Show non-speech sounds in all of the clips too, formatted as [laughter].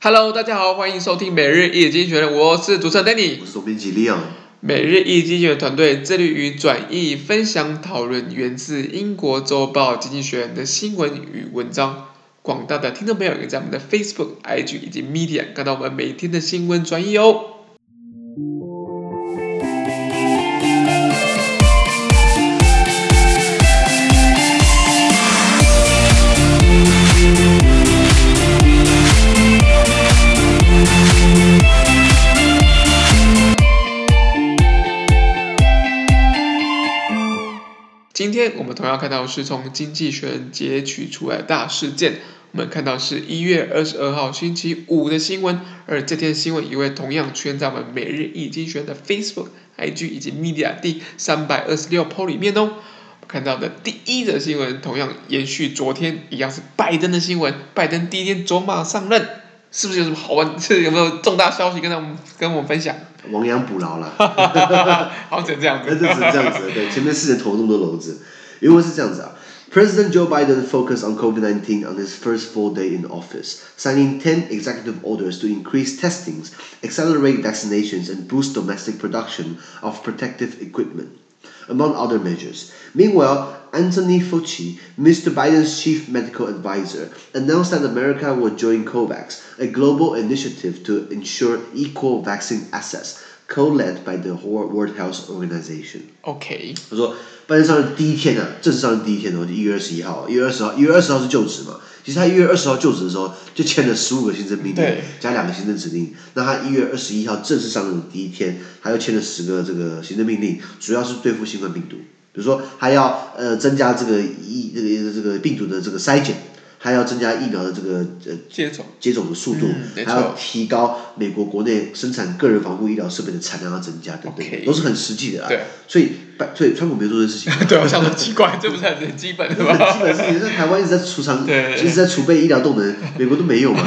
Hello，大家好，欢迎收听每日一经济学人，我是主持人 Danny，我是总编辑 Leon。每日一经济学人团队致力于转译、分享、讨论源自英国周报《经济学人》的新闻与文章。广大的听众朋友可以在我们的 Facebook、IG 以及 Media 看到我们每天的新闻转译哦。今天我们同样看到是从《经济学人》截取出来大事件。我们看到是一月二十二号星期五的新闻，而这天新闻也会同样出现在我们每日一经学人的 Facebook、IG 以及 Media 第三百二十六 p 里面哦。看到的第一则新闻同样延续昨天一样是拜登的新闻，拜登第一天走马上任，是不是有什么好玩？是有没有重大消息跟他们跟我们分享？亡羊补牢了，好像这样子，那[laughs] 就[laughs] [laughs] 是这样子，对，前面四年投了那么多篓子，原文是这样子啊。President Joe Biden focused on COVID-19 on his first full day in office, signing 10 executive orders to increase testings, accelerate vaccinations, and boost domestic production of protective equipment, among other measures. Meanwhile, Anthony Fauci, Mr. Biden's chief medical advisor, announced that America will join COVAX, a global initiative to ensure equal vaccine access, co-led by the World Health Organization. OK，他说，拜登上任第一天呢、啊，正式上任第一天哦，就一月二十一号，一月二十号，一月二十号是就职嘛。 其实他一月二十号就职的时候，就签了十五个行政命令，加两个行政指令。那他一月二十一号正式上任的第一天，他又签了十个这个行政命令，主要是对付新冠病毒。比如说，还要呃增加这个疫这个这个病毒的这个筛检。还要增加疫苗的这个呃接种接种的速度，嗯、还要提高美国国内生产个人防护医疗设备的产量要增加等等，okay, 都是很实际的啊。对，所以所以川普没有做这些事情。[laughs] 对，我想说奇怪，这不是很基本的吗？很基本的事情，在台湾一直在储藏，一直在储备医疗动能，美国都没有嘛。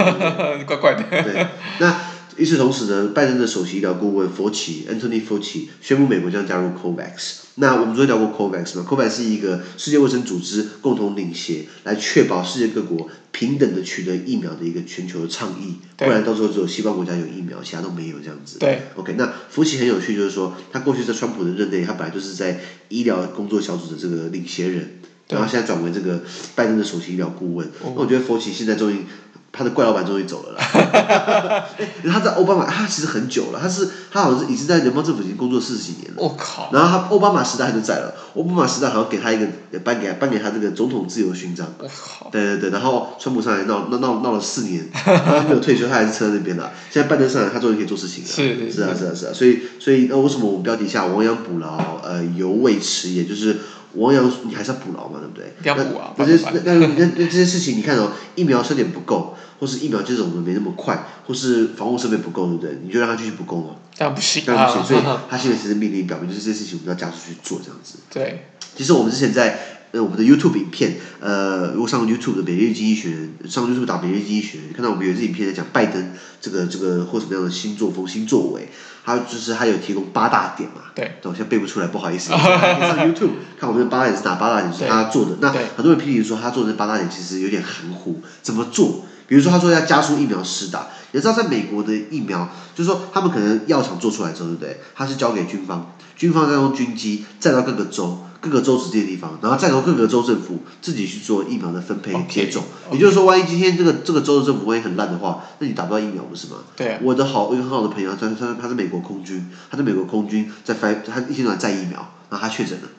怪怪的。对，那。与此同时呢，拜登的首席医疗顾问佛奇 （Anthony Fauci） 宣布美国将加入 COVAX。那我们昨天聊过 COVAX 嘛？COVAX 是一个世界卫生组织共同领衔，来确保世界各国平等的取得疫苗的一个全球的倡议。不然到时候只有西方国家有疫苗，其他都没有这样子。对。OK，那佛奇很有趣，就是说他过去在川普的任内，他本来就是在医疗工作小组的这个领衔人，然后现在转为这个拜登的首席医疗顾问。那我觉得佛奇现在终于。他的怪老板终于走了啦，[laughs] 哎，他在奥巴马，他其实很久了，他是他好像是已经在联邦政府已经工作四十几年了。我靠！然后他奥巴马时代还就在了，奥巴马时代好像给他一个颁给颁给他这个总统自由勋章。我靠！对对对，然后川普上来闹闹闹闹了四年，他没有退休，他还是撑在那边的。现在拜登上来，他终于可以做事情了。是是啊是啊是啊，所以所以呃，为什么我们标题下亡羊补牢，呃，犹未迟，也就是。亡羊，你还是要补牢嘛，对不对？要补啊！那这些那那那这些事情，你看哦，疫苗设点不够，或是疫苗接种的没那么快，或是防护设备不够，对不对？你就让他继续补供嘛？这样不行，这样不行。所以 [laughs] 他现在其实命令表明，就是这些事情我们要加速去做，这样子。对。其实我们之前在呃我们的 YouTube 影片，呃，如果上 YouTube 的每日经济学人，上 YouTube 打每日经济学人，看到我们有一支影片在讲拜登这个这个或什么样的新作风、新作为。还有就是他有提供八大点嘛，对，我现在背不出来，不好意思。[laughs] 上 YouTube 看我们的八大点是哪八大点是他做的，那很多人批评说他做的八大点其实有点含糊，怎么做？比如说他说要加速疫苗施打，你知道在美国的疫苗，就是说他们可能药厂做出来之后，对不对？他是交给军方，军方再用军机再到各个州。各个州直接地方，然后再由各个州政府自己去做疫苗的分配接种。Okay, okay. 也就是说，万一今天这个这个州的政府万一很烂的话，那你打不到疫苗不是吗？对啊。我的好一个很好的朋友，他他他是美国空军，他在美国空军在飞，他一天到晚载疫苗，然后他确诊了。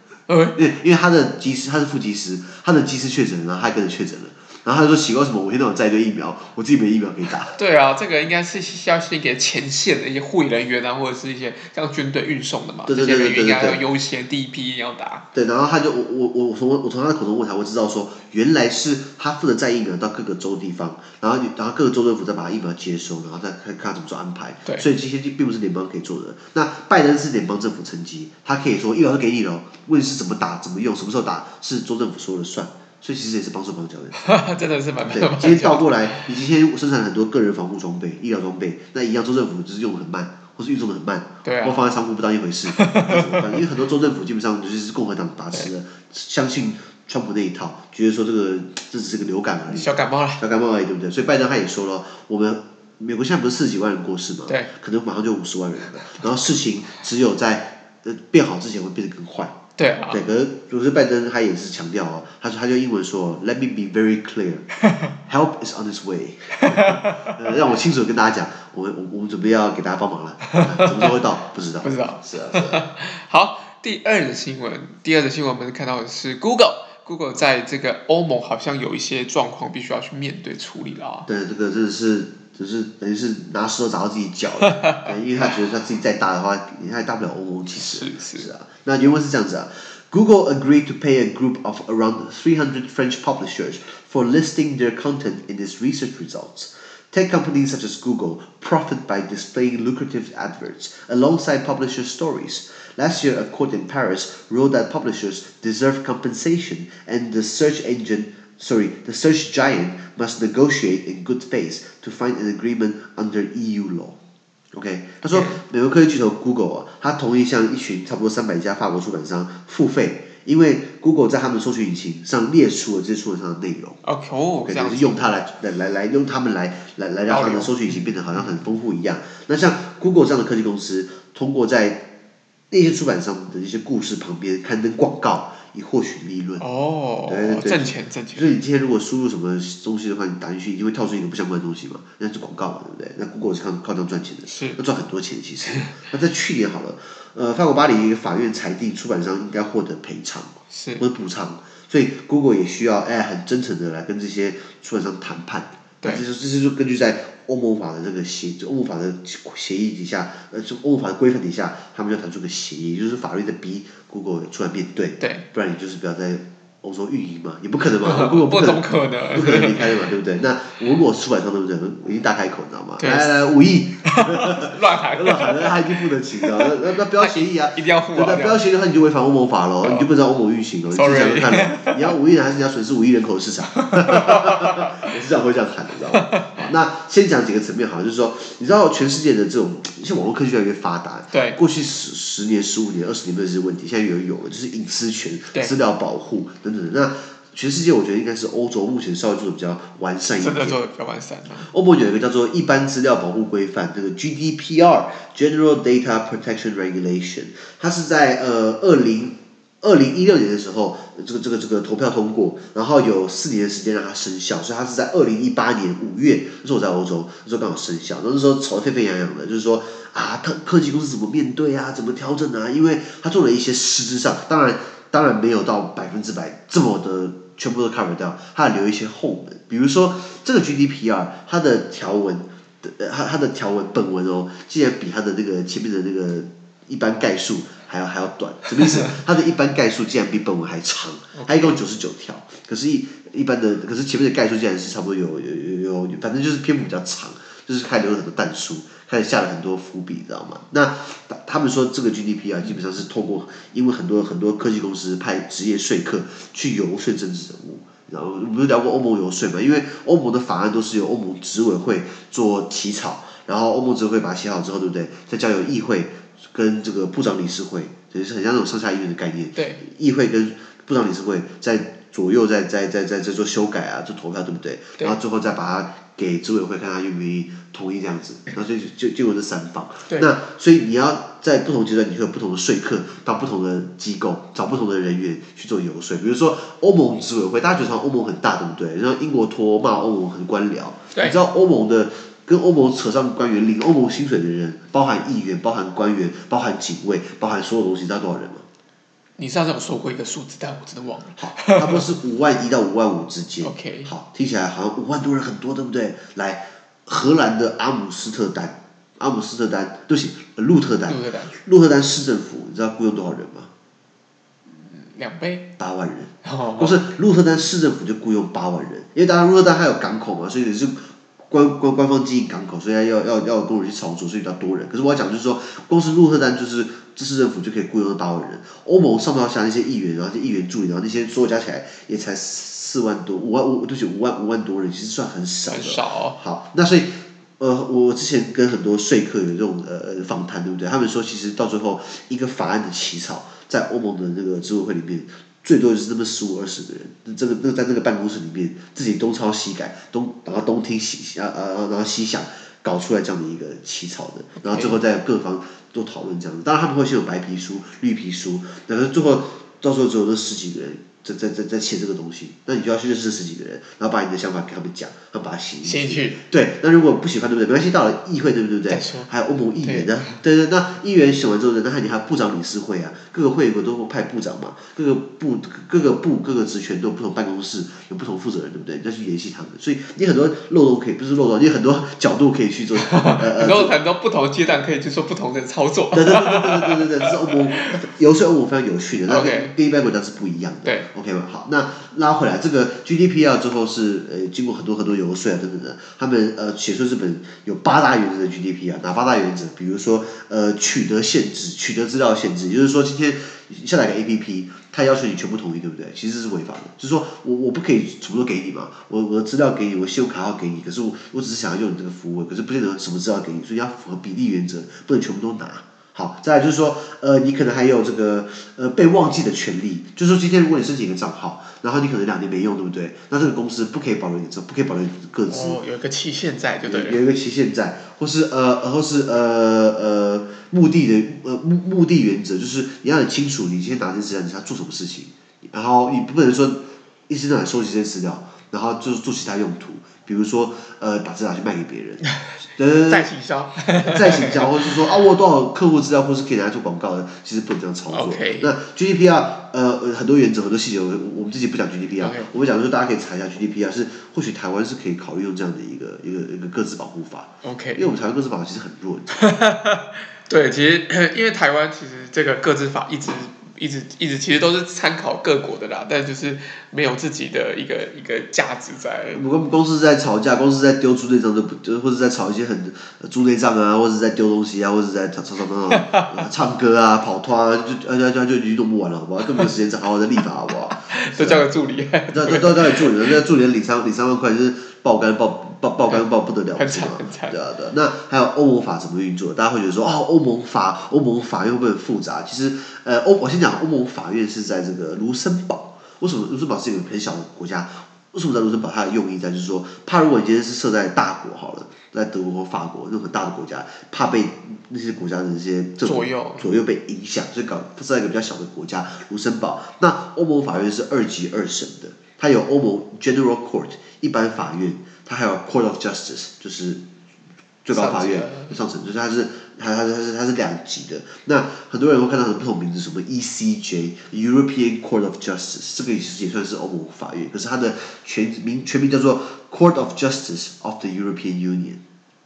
因为因为他的机师他是副机师，他的机师确诊了，然后他也跟着确诊了。然后他就说奇怪什么，我现在有在队疫苗，我自己没疫苗可以打。[laughs] 对啊，这个应该是需要先给前线的一些护理人员啊，或者是一些像军队运送的嘛，对对对对对对，这些人员应该要优先第一批要打。对，然后他就我我我我从我从他的口中问他，我知道说原来是他负责载疫苗到各个州地方，然后然后各个州政府再把疫苗接收，然后再看看怎么做安排。对，所以这些并不是联邦可以做的。那拜登是联邦政府层级，他可以说疫苗都给你了，问题是怎么打、怎么用、什么时候打，是州政府说了算。所以其实也是帮手帮脚的，[laughs] 真的是蛮。对，今天倒过来，你今天生产很多个人防护装备、医疗装备，那一样州政府就是用的很慢，或是运送的很慢，对啊，或放在仓库不当一回事，[laughs] 因为很多州政府基本上就是共和党把持的，相信川普那一套，觉得说这个这只是个流感而已，小感冒了，小感冒而已，对不对？所以拜登他也说了，我们美国现在不是四十几万人过世嘛？对。可能马上就五十万人了，然后事情只有在呃变好之前会变得更坏。对啊。对，可是可是拜登他也是强调哦，他说他就英文说，Let me be very clear，help is on its way，[laughs] 呃，让我清楚的跟大家讲，我们我我们准备要给大家帮忙了，[laughs] 什么时候会到？不知道。不知道。是啊是啊。[laughs] 好，第二的新闻，第二的新闻我们看到的是 Google，Google 在这个欧盟好像有一些状况必须要去面对处理了啊。对，这个真的是。就是等于是拿石头砸到自己脚了，[laughs] 因为他觉得他自己再大的话，他也大不了欧盟其实。是是，是啊，那原文是这样子啊，Google agreed to pay a group of around 300 French publishers for listing their content in its research results. Tech companies such as Google profit by displaying lucrative adverts alongside publisher stories. Last year, a court in Paris ruled that publishers deserve compensation and the search engine Sorry, the search giant must negotiate in good faith to find an agreement under EU law. OK，他说美国科技巨头 Google 啊，他同意向一群差不多三百家法国出版商付费，因为 Google 在他们搜索引擎上列出了这些出版商的内容。OK，就是用它来来来来用他们来来来让他们的搜索引擎变得好像很丰富一样。那像 Google 这样的科技公司，通过在那些出版商的一些故事旁边刊登广告。以获取利润哦，对对对，挣钱挣钱。所以你今天如果输入什么东西的话，你打进去一定会跳出一个不相关的东西嘛，那是广告嘛，对不对？那 Google 是靠靠这样赚钱的，是，要赚很多钱其实。那在去年好了，呃，法国巴黎法院裁定出版商应该获得赔偿，是，或者补偿，所以 Google 也需要哎很真诚的来跟这些出版商谈判。对，这是这是就根据在欧盟法的这个协，欧盟法的协议底下，呃，就欧盟法的规范底下，他们要谈出个协议，就是法律的逼 Google 出来面对，对，不然你就是不要在。欧洲运营嘛，也不可能嘛，Google [laughs] 不可能，不可能离开的嘛，对不对？那我如果出版商对不对？我已经大开口，你知道吗？来来来，五亿，[laughs] 乱喊乱喊，那他一定付得起的，那那那不要协议啊，一定要付啊，那不要协议的话，你就违反欧盟法了，你就不知道欧盟运行了，你想想看，你要五亿人还是你要损失五亿人口的市场？我是这样会这样喊的，知道吗？好，那先讲几个层面，好，就是说，你知道全世界的这种，像网络科技越来越发达，对，过去十十年、十五年、二十年都有这些问题，现在有有了，就是隐私权、资料保护等等。那全世界我觉得应该是欧洲目前稍微做的比较完善一点。真的做的比较完善。欧盟有一个叫做一般资料保护规范，这个 GDPR（General Data Protection Regulation），它是在呃二零二零一六年的时候，这个这个这个投票通过，然后有四年的时间让它生效，所以它是在二零一八年五月，那时候在欧洲，那时候刚好生效，那时候吵得沸沸扬扬的，就是说啊，科科技公司怎么面对啊，怎么调整啊？因为它做了一些实质上，当然。当然没有到百分之百这么的全部都 cover 掉，它留一些后门。比如说这个 GDPR，它的条文的它它的条文本文哦，竟然比它的那个前面的那个一般概述还要还要短，什么意思？[laughs] 它的一般概述竟然比本文还长，它一共九十九条，可是一一般的，可是前面的概述竟然是差不多有有有有，反正就是篇幅比较长，就是还留了很多淡书。开始下了很多伏笔，知道吗？那他们说这个 GDP 啊，基本上是透过，因为很多很多科技公司派职业说客去游说政治人物，然后我们不是聊过欧盟游说嘛？因为欧盟的法案都是由欧盟执委会做起草，然后欧盟执委会把它写好之后，对不对？再交由议会跟这个部长理事会，等于是很像那种上下议院的概念。对。议会跟部长理事会在左右在在在在在做修改啊，做投票，对不对？对。然后最后再把它。给执委会看他愿不愿意同意这样子，然后就就就有这三方。对。那所以你要在不同阶段，你会有不同的说客到不同的机构，找不同的人员去做游说。比如说欧盟执委会，大家觉得欧盟很大，对不对？然后英国脱欧骂欧盟很官僚。对。你知道欧盟的跟欧盟扯上官员领欧盟薪水的人，包含议员、包含官员、包含警卫、包含所有东西，你知道多少人吗？你上次有说过一个数字，但我真的忘了。好，差不多是五万一到五万五之间。OK。好，听起来好像五万多人很多，对不对？来，荷兰的阿姆斯特丹，阿姆斯特丹，对不起，鹿特丹。鹿特丹。鹿特丹市政府，你知道雇佣多少人吗？两倍。八万人。哦。不是，鹿特丹市政府就雇佣八万人，因为当然鹿特丹还有港口嘛，所以也是官官官方经营港口，所以要要要有工人去操作，所以比较多人。可是我要讲就是说，光是鹿特丹就是。市政府就可以雇佣到八万人，欧盟上到下那些议员，然后议员助理，然后那些所有加起来也才四万多，五万五，对不起，五万五万多人，其实算很少的。很少哦。好，那所以，呃，我之前跟很多说客有这种呃访谈，对不对？他们说，其实到最后一个法案的起草，在欧盟的那个执委会里面，最多就是那么十五二十个人，这个那个在那个办公室里面，自己东抄西改，东然后东听西啊啊然后西想。搞出来这样的一个起草的，然后最后在各方都讨论这样子。当然他们会先有白皮书、绿皮书，但是最后到时候只有那十几个人。在在在在写这个东西，那你就要去认识十几个人，然后把你的想法给他们讲，然后把它写进去。对，那如果不喜欢，对不对？没关系，到了议会，对不对？对还有欧盟议员呢，[laughs] 对对，对，那议员选完之后呢？那你还有部长理事会啊，各个会不都会派部长嘛？各个部各个部各个职权都有不同办公室，有不同负责人，对不对？你再去联系他们，所以你很多漏洞可以，不是漏洞，你有很多角度可以去做。[laughs] 呃，很多很多不同阶段可以去做不同的操作。对对对对对对对，这是欧盟，游说欧盟非常有趣的，那跟跟一般国家是不一样的。对，OK 吧？好，那。拉回来，这个 GDPR 之后是呃经过很多很多游说啊等等的，他们呃写出这本有八大原则的 GDP 啊哪八大原则？比如说呃取得限制，取得资料限制，也就是说今天下载个 APP，它要求你全部同意，对不对？其实是违法的，就是说我我不可以什么都给你嘛，我我的资料给你，我信用卡号给你，可是我我只是想要用你这个服务，可是不见得什么资料给你，所以要符合比例原则，不能全部都拿。好，再来就是说，呃，你可能还有这个呃被忘记的权利，就是说今天如果你申请一个账号，然后你可能两年没用，对不对？那这个公司不可以保留你这，不可以保留你的个资。哦，有一个期限在，对不对？有一个期限在，或是呃，或是呃呃目的的呃目目的原则，就是你要很清楚，你今天拿这些资料，你要做什么事情，然后你不能说一直在收集这些资料，然后就是做其他用途。比如说，呃，把资料去卖给别人，[laughs] 呃，再行销，[laughs] 再行销，或者是说啊，我有多少客户资料，或是可以拿来做广告的，其实不能这样操作。那 GDPR，呃，很多原则，很多细节，我我们自己不讲 GDPR，Okay. 我们讲说大家可以查一下 GDPR，是或许台湾是可以考虑用这样的一个一个一个个资保护法。OK，因为我们台湾个资保护其实很弱。[laughs] 对，其实 [coughs] 因为台湾其实这个个资法一直。一直一直其实都是参考各国的啦，但就是没有自己的一个一个价值在。我们公司在吵架，公司在丢猪内脏，都不就，或者在吵一些很猪内脏啊，或者在丢东西啊，或者在吵吵吵闹闹，[laughs] 唱歌啊，跑团啊，就啊就就就就弄不完了，好不好？更没有时间再好好的立法，好不好？[laughs] 都交给助理。都都都交给助理，那助理领三领三万块，就是爆肝爆。爆爆肝爆不得了？对啊对啊，那还有欧盟法怎么运作？大家会觉得说，哦，欧盟法，欧盟法院会不会很复杂？其实，呃，欧我先讲，欧盟法院是在这个卢森堡。为什么卢森堡是一个很小的国家？为什么在卢森堡？它的用意在就是说，怕如果你今天是设在大国好了，在德国或法国那种很大的国家，怕被那些国家的那些左右左右被影响，所以搞设在一个比较小的国家卢森堡。那欧盟法院是二级二审的，它有欧盟 General Court 一般法院。它还有 Court of Justice，就是最高法院上层，就是它是它它它是它是两级的。那很多人会看到很不同名字，什么 ECJ European Court of Justice，这个也是也算是欧盟法院，可是它的全名全名叫做 Court of Justice of the European Union。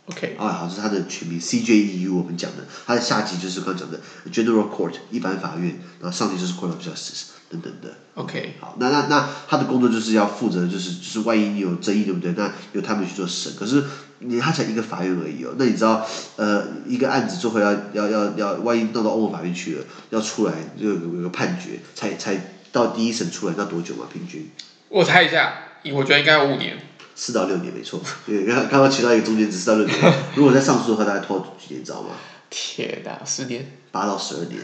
OK。啊，好，这是它的全名 CJEU，我们讲的，它的下级就是刚刚讲的 General Court 一般法院，然后上级就是 Court of Justice。等等的，OK，好，那那那他的工作就是要负责，就是就是万一你有争议，对不对？那由他们去做审。可是你他才一个法院而已哦，那你知道，呃，一个案子最后要要要要，万一闹到欧盟法院去了，要出来就有有个判决，才才到第一审出来，那多久嘛？平均？我猜一下，我觉得应该有五年。四到六年，没错。对，刚刚刚提到一个中间值四到六年，如果再上诉的话，大概拖几年，知道吗？天哪，十年，八到十二年，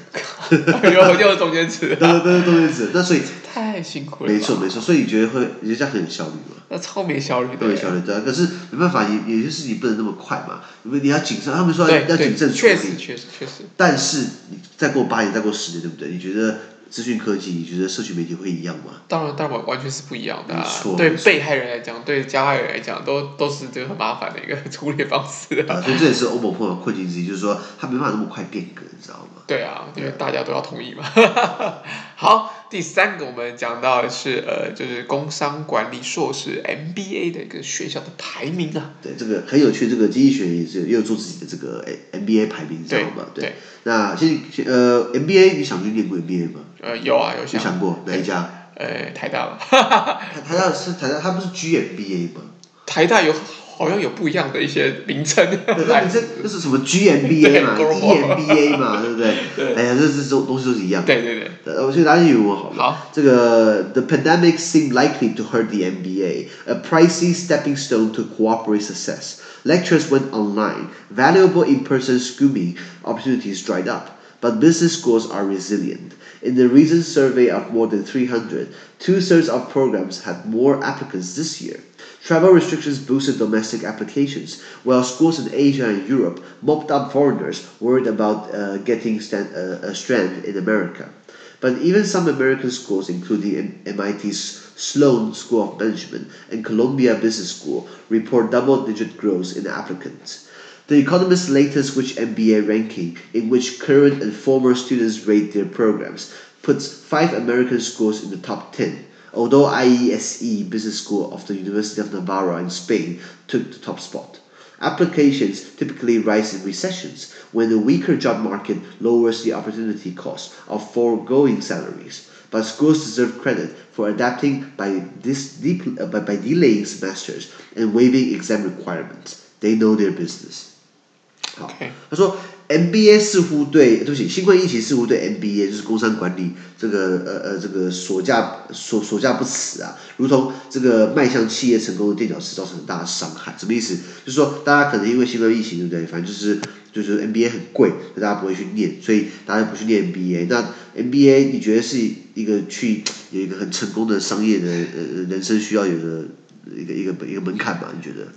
[laughs] 又又是中间值，[laughs] 对对对，中间值，那所以 [laughs] 太辛苦了。没错没错，所以你觉得会，你觉得这样很有效率吗？那超没效率的。特别效率对啊，可是没办法，也有些事情不能那么快嘛，因为你要谨慎，他们说要要谨慎处理。确实确实确实。但是你再过八年，再过十年，对不对？你觉得？资讯科技，你觉得社群媒体会一样吗？当然，当然完全是不一样的啊！对被害人来讲，对加害人来讲，都都是这个很麻烦的一个处理方式啊。所以这也是欧盟碰到困境之一，就是说他没办法那么快变革，你知道吗？对啊，因为大家都要同意嘛。好，第三个我们讲到的是呃，就是工商管理硕士 MBA 的一个学校的排名啊。对，这个很有趣，这个经济学也是也有做自己的这个 MBA 排名，知道吗？对。对那其实呃，MBA 你想去念过 MBA 吗？呃，有啊，有想。有想过哪一家？呃，台大吧。[laughs] 台台大是台大，它不是 GMBA 吗？台大有好像有不一样的一些名称。对，那你这这是什么 GMBA [laughs] 嘛？EMBA 嘛，对不对？对。哎呀，这这这东西都是一样。对对对。我先拿英文好了。好。这个 [laughs] The pandemic seemed likely to hurt the MBA, a pricey stepping stone to corporate success. Lectures went online. Valuable in-person schooling opportunities dried up, but business schools are resilient. In the recent survey of more than 300, two-thirds of programs had more applicants this year. Travel restrictions boosted domestic applications, while schools in Asia and Europe mopped up foreigners worried about uh, getting stand, uh, a strand in America. But even some American schools, including MIT's Sloan School of Management and Columbia Business School, report double-digit growth in applicants. The Economist's latest Which MBA ranking, in which current and former students rate their programs, puts five American schools in the top 10, although IESE Business School of the University of Navarra in Spain took the top spot. Applications typically rise in recessions when the weaker job market lowers the opportunity cost of foregoing salaries. But schools deserve credit for adapting by, this deep, uh, by, by delaying semesters and waiving exam requirements. They know their business. 好 OK，他说 MBA 似乎对，对不起，新冠疫情似乎对 MBA 就是工商管理这个呃呃这个所价所所价不齿啊，如同这个迈向企业成功的垫脚石，造成很大的伤害。什么意思？就是说大家可能因为新冠疫情，对不对？反正就是就是 MBA 很贵，大家不会去念，所以大家不去念 MBA。那 MBA 你觉得是一个去有一个很成功的商业的呃人生需要有的一个一个一个门槛吗？你觉得？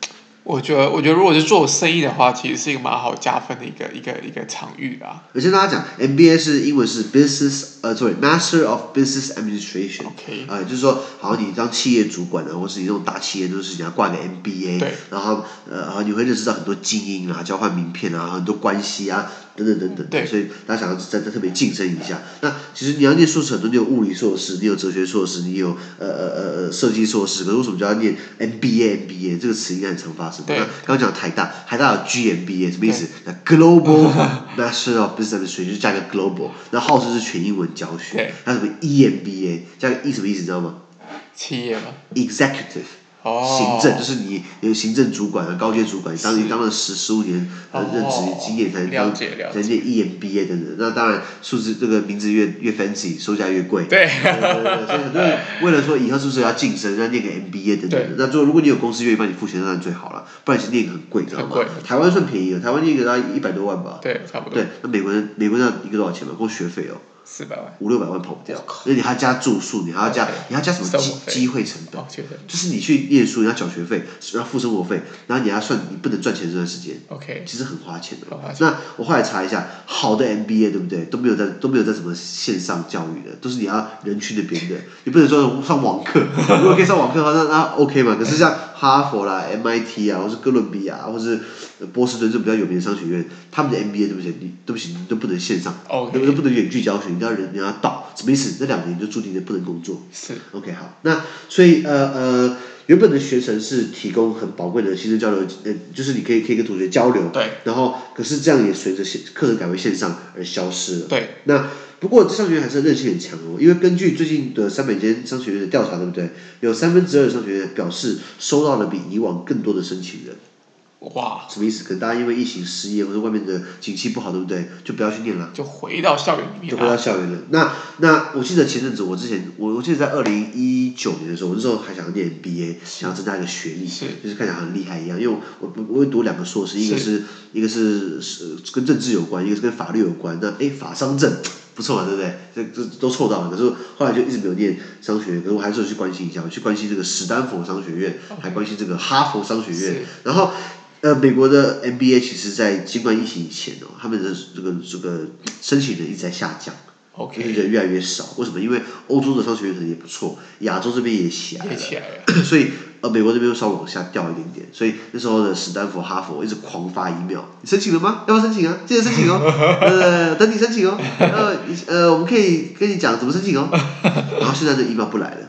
我觉得，我觉得如果是做生意的话，其实是一个蛮好加分的一个一个一个场域啊。我先跟大家讲，MBA 是英文是 Business，呃，sorry，Master of Business Administration。OK。啊，就是说，好像你当企业主管啊，或是你这种大企业，都是你要挂个 MBA。对。然后，呃，然后你会认识到很多精英啊，交换名片啊，很多关系啊。等等等等，对，所以大家想要再再特别晋升一下。那其实你要念硕士，很多你有物理硕士，你有哲学硕士，你有呃呃呃呃设计硕士，可是为什么就要念 MBA？MBA 这个词应该很常发生。对。那刚刚讲台大，台大有 GMBA 什么意思？那 Global Master of Business 就加个 Global，那号称是全英文教学。对。还有什么 EMBA？加个 E 什么意思？你知道吗？企业吗？Executive。哦、行政就是你有行政主管啊，高阶主管，当你当了十十五年呃任职经验才能当才能念 EMBA 等等。那当然数字这个名字越越 fancy，售价越贵。对。所以很多人为了说以后是不是要晋升，要念个 MBA 等等的。那最后如果你有公司愿意帮你付钱，当然最好了，不然其实念个很贵，知道吗？台湾算便宜的，台湾念个大概一百多万吧。对，差不多。对，那美国人美国人要一个多少钱嘛？光学费哦。四百万，五六百万跑不掉，那你还要加住宿，你还要加，你还要加什么机机会成本？就是你去念书，你要缴学费，要付生活费，然后你还要算你不能赚钱这段时间，OK，其实很花钱的。那我后来查一下，好的 MBA 对不对？都没有在都没有在什么线上教育的，都是你要人去那边的，你不能说上网课，[laughs] 如果可以上网课的话，那那 OK 嘛。可是像哈佛啦、MIT 啊，或是哥伦比亚，或是波士顿这种比较有名的商学院，他们的 MBA 对不起，你对不起，你都不能线上，都都不能远距教学。你要人，你要到，什么意思？这两年就注定的不能工作。是。OK，好，那所以呃呃，原本的学程是提供很宝贵的师生交流，呃，就是你可以可以跟同学交流。对。然后，可是这样也随着线课程改为线上而消失了。对。那不过这商学院还是韧性很强哦，因为根据最近的三百间商学院的调查，对不对？有三分之二的商学院表示收到了比以往更多的申请人。哇，什么意思？可能大家因为疫情失业，或者外面的景气不好，对不对？就不要去念了，就回到校园里面。就回到校园了。那那我记得前阵子，我之前我我记得在二零一九年的时候，我那时候还想要念 MBA，想要增加一个学历，是就是看起来很厉害一样。因为我我我会读两个硕士，一个是，是一个是是跟政治有关，一个是跟法律有关。那哎，法商政不错嘛，对不对？这这都凑到了。可是后来就一直没有念商学院，可是我还是有去关心一下，我去关心这个史丹佛商学院还关心这个哈佛商学院，然后。呃，美国的 MBA 其实，在新冠疫情以前哦，他们的这个这个申请人一直在下降，OK，人越来越少。为什么？因为欧洲的商学院可能也不错，亚洲这边也起来了，起来了 [coughs] 所以呃，美国这边又稍微往下掉一点点。所以那时候的史丹佛、哈佛一直狂发 email，你申请了吗？要不要申请啊？记得申请哦，[laughs] 呃，等你申请哦，呃呃，我们可以跟你讲怎么申请哦。[laughs] 然后现在的 email 不来了，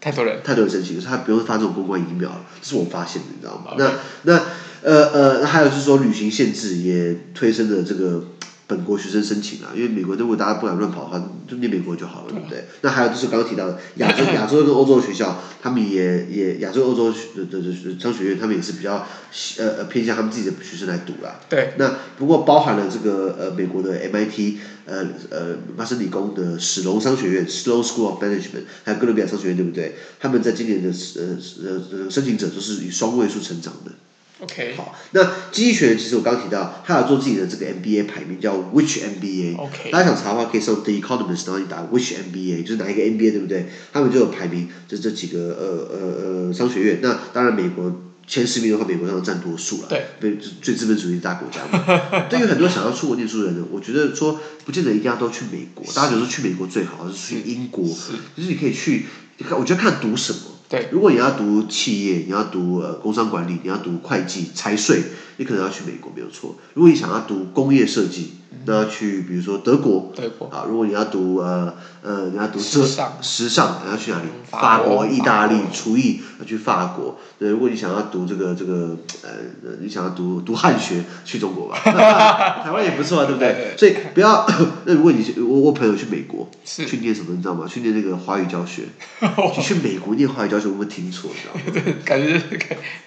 太多人，太多人申请，他不用发这种公关 email 了，这是我发现的，你知道吗那那。呃呃，还有就是说，旅行限制也推升了这个本国学生申请啊，因为美国如果大家不敢乱跑的话，就念美国就好了，对不对？那还有就是刚刚提到的亚洲、[laughs] 亚洲跟欧洲的学校，他们也也亚洲、欧洲的的的商学院，他们也是比较呃呃偏向他们自己的学生来读啦。对。那不过包含了这个呃美国的 MIT 呃呃麻省理工的史隆商学院 （Sloan School of Management） 还有哥伦比亚商学院，对不对？他们在今年的呃呃申请者都是以双位数成长的。OK。好，那经济学人其实我刚刚提到，他有做自己的这个 MBA 排名，叫 Which MBA。OK。大家想查的话，可以上 The Economist，然后你打 Which MBA，就是哪一个 MBA，对不对？他们就有排名，就这几个呃呃呃商学院。那当然美国。前十名的话，美国上占多数了，对，最资本主义的大国家嘛。[laughs] 对于很多想要出国念书的人呢，我觉得说不见得一定要都去美国，大家觉得说去美国最好，是去英国，是就是你可以去，我觉得看读什么。如果你要读企业，你要读呃工商管理，你要读会计、财税，你可能要去美国没有错。如果你想要读工业设计。那要去，比如说德国，德国啊，如果你要读呃呃，你要读这时尚，时尚，你要去哪里？法国、意大利、厨艺，要去法国。对，如果你想要读这个这个呃，你想要读读汉学，去中国吧，[laughs] 台湾也不错啊，对不对？所以不要。[coughs] 那如果你我我朋友去美国，去念什么你知道吗？去念那个华语教学，[laughs] 就去美国念华语教学，我们听错，你知道吗？[laughs] 感觉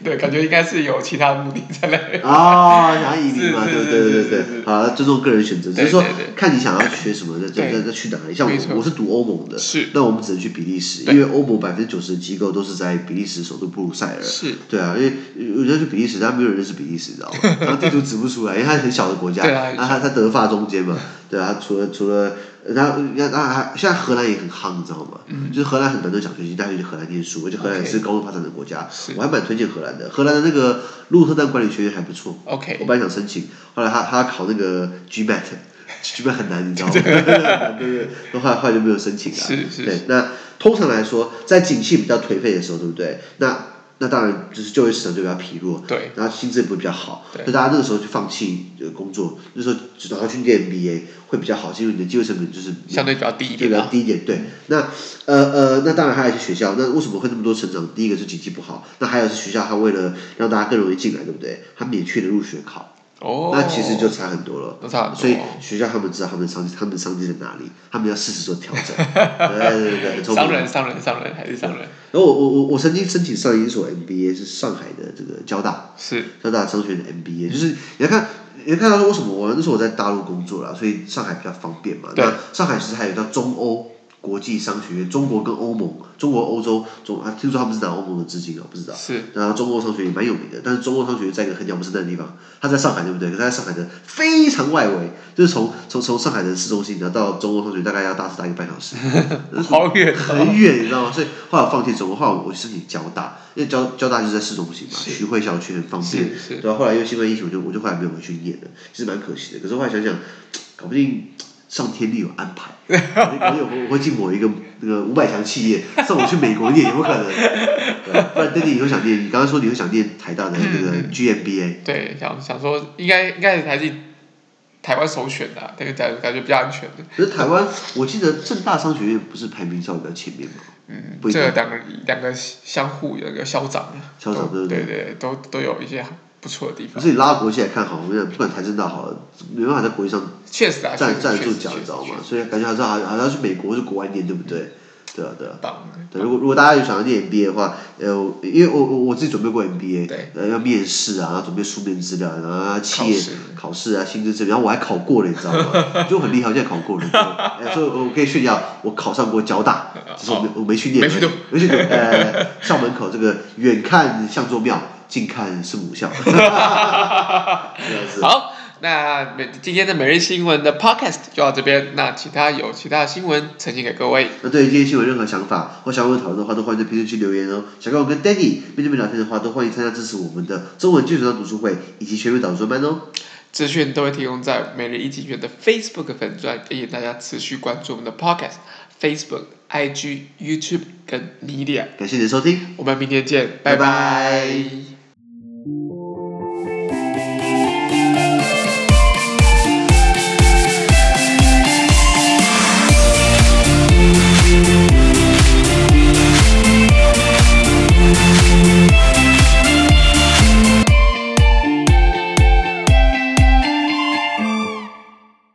对，感觉应该是有其他目的在那。啊，想要移民嘛？对对对对对，好，尊重个人。选择就是说，看你想要学什么，再再再去哪里。像我，我是读欧盟的，是那我们只能去比利时，因为欧盟百分之九十的机构都是在比利时首都布鲁塞尔。是，对啊，因为人家去比利时，但没有人认识比利时，你知道吗？然后地图指不出来，因为它很小的国家，那它它德法中间嘛，对啊，除了除了，然后那那还现在荷兰也很夯，你知道吗？就是荷兰很多人奖学金，大家去荷兰念书，而且荷兰也是高度发展的国家，我还蛮推荐荷兰的。荷兰的那个鹿特丹管理学院还不错，OK，我本来想申请，后来他他考那个 GMAT，GMAT [laughs] 很难，你知道吗？[laughs] [laughs] 对对后来后来就没有申请了。是是。对，那通常来说，在景气比较颓废的时候，对不对？那那当然就是就业市场就比较疲弱，对，然后薪资也不会比较好，对，那大家那个时候就放弃这个工作，那时候然后去念 MBA 会比较好，因为你的机会成本就是相对比较低一点，对，比较低一点。对，那呃呃，那当然还有一些学校，那为什么会那么多成长？第一个是经济不好，那还有是学校，它为了让大家更容易进来，对不对？它免去了入学考。哦，那其实就差很多了，差很多。所以学校他们知道他们的商机，他们的商机在哪里，他们要适时做调整。对 [laughs] 对对。商人，商人，商人，还是商人。然后我我我我曾经申请上一所 MBA 是上海的这个交大，是交大商学院的 MBA，就是你要看，你要看到说为什么我那时候我在大陆工作了，所以上海比较方便嘛。对。那上海其实还有叫中欧。国际商学院，中国跟欧盟，中国欧洲，中啊，听说他们是拿欧盟的资金啊，不知道。是。然后中欧商学院蛮有名的，但是中欧商学院在一个很鸟不生蛋的地方，它在上海，对不对？可它在上海的非常外围，就是从从从上海的市中心，然后到中欧商学院大概要搭车搭一个半小时。好远、哦。很远，你知道吗？所以后来我放弃中国，后来我去申请交大，因为交交大就是在市中心嘛，徐汇校区很方便。是是。然后后来因为新冠疫情，我就我就后来没有回去念了，其实蛮可惜的。可是后来想想，搞不定。上天另有安排，[laughs] 我有我会进某一个那个五百强企业，送我去美国念，有没有可能？[laughs] 不然，等你以后想念，你刚刚说你会想念台大的那个 GMBA，对，想想说应该应该还是台湾首选的，啊，这个感感觉比较安全的。可是台湾，我记得正大商学院不是排名稍微比较前面吗？嗯，这两个两个相互有一个消长，消长对对对，都都有一些。不错的地方。可是你拉国际来看好，我跟你讲，不管台政大好了，没办法在国际上站站得住脚，你知道吗？所以感觉还是还还要去美国或者国外念，对不对？对啊，对啊。对，如果如果大家有想要念 MBA 的话，呃，因为我我我自己准备过 MBA，呃，要面试啊，然后准备书面资料，然后企业考试啊，薪资证明，然后我还考过了，你知道吗？[laughs] 就很厉害，我现在考过了，[laughs] 所以我可以炫耀，我考上过交大，只是我没我没去念，没去读，没去读，呃，[laughs] 校门口这个远看像座庙。近看是母校。[laughs] 好，那每今天的每日新闻的 podcast 就到这边。那其他有其他的新闻呈现给各位。那对于今天新闻任何想法或想要讨论的话，都欢迎在评论区留言哦。想跟我跟 Danny 面对面聊天的话，都欢迎参加支持我们的中文基础上读书会以及全民导书班哦。资讯都会提供在每日一经济学的 Facebook 粉专，也请大家持续关注我们的 podcast、Facebook、IG、YouTube 跟 Media。感谢你的收听，我们明天见，拜拜。拜拜。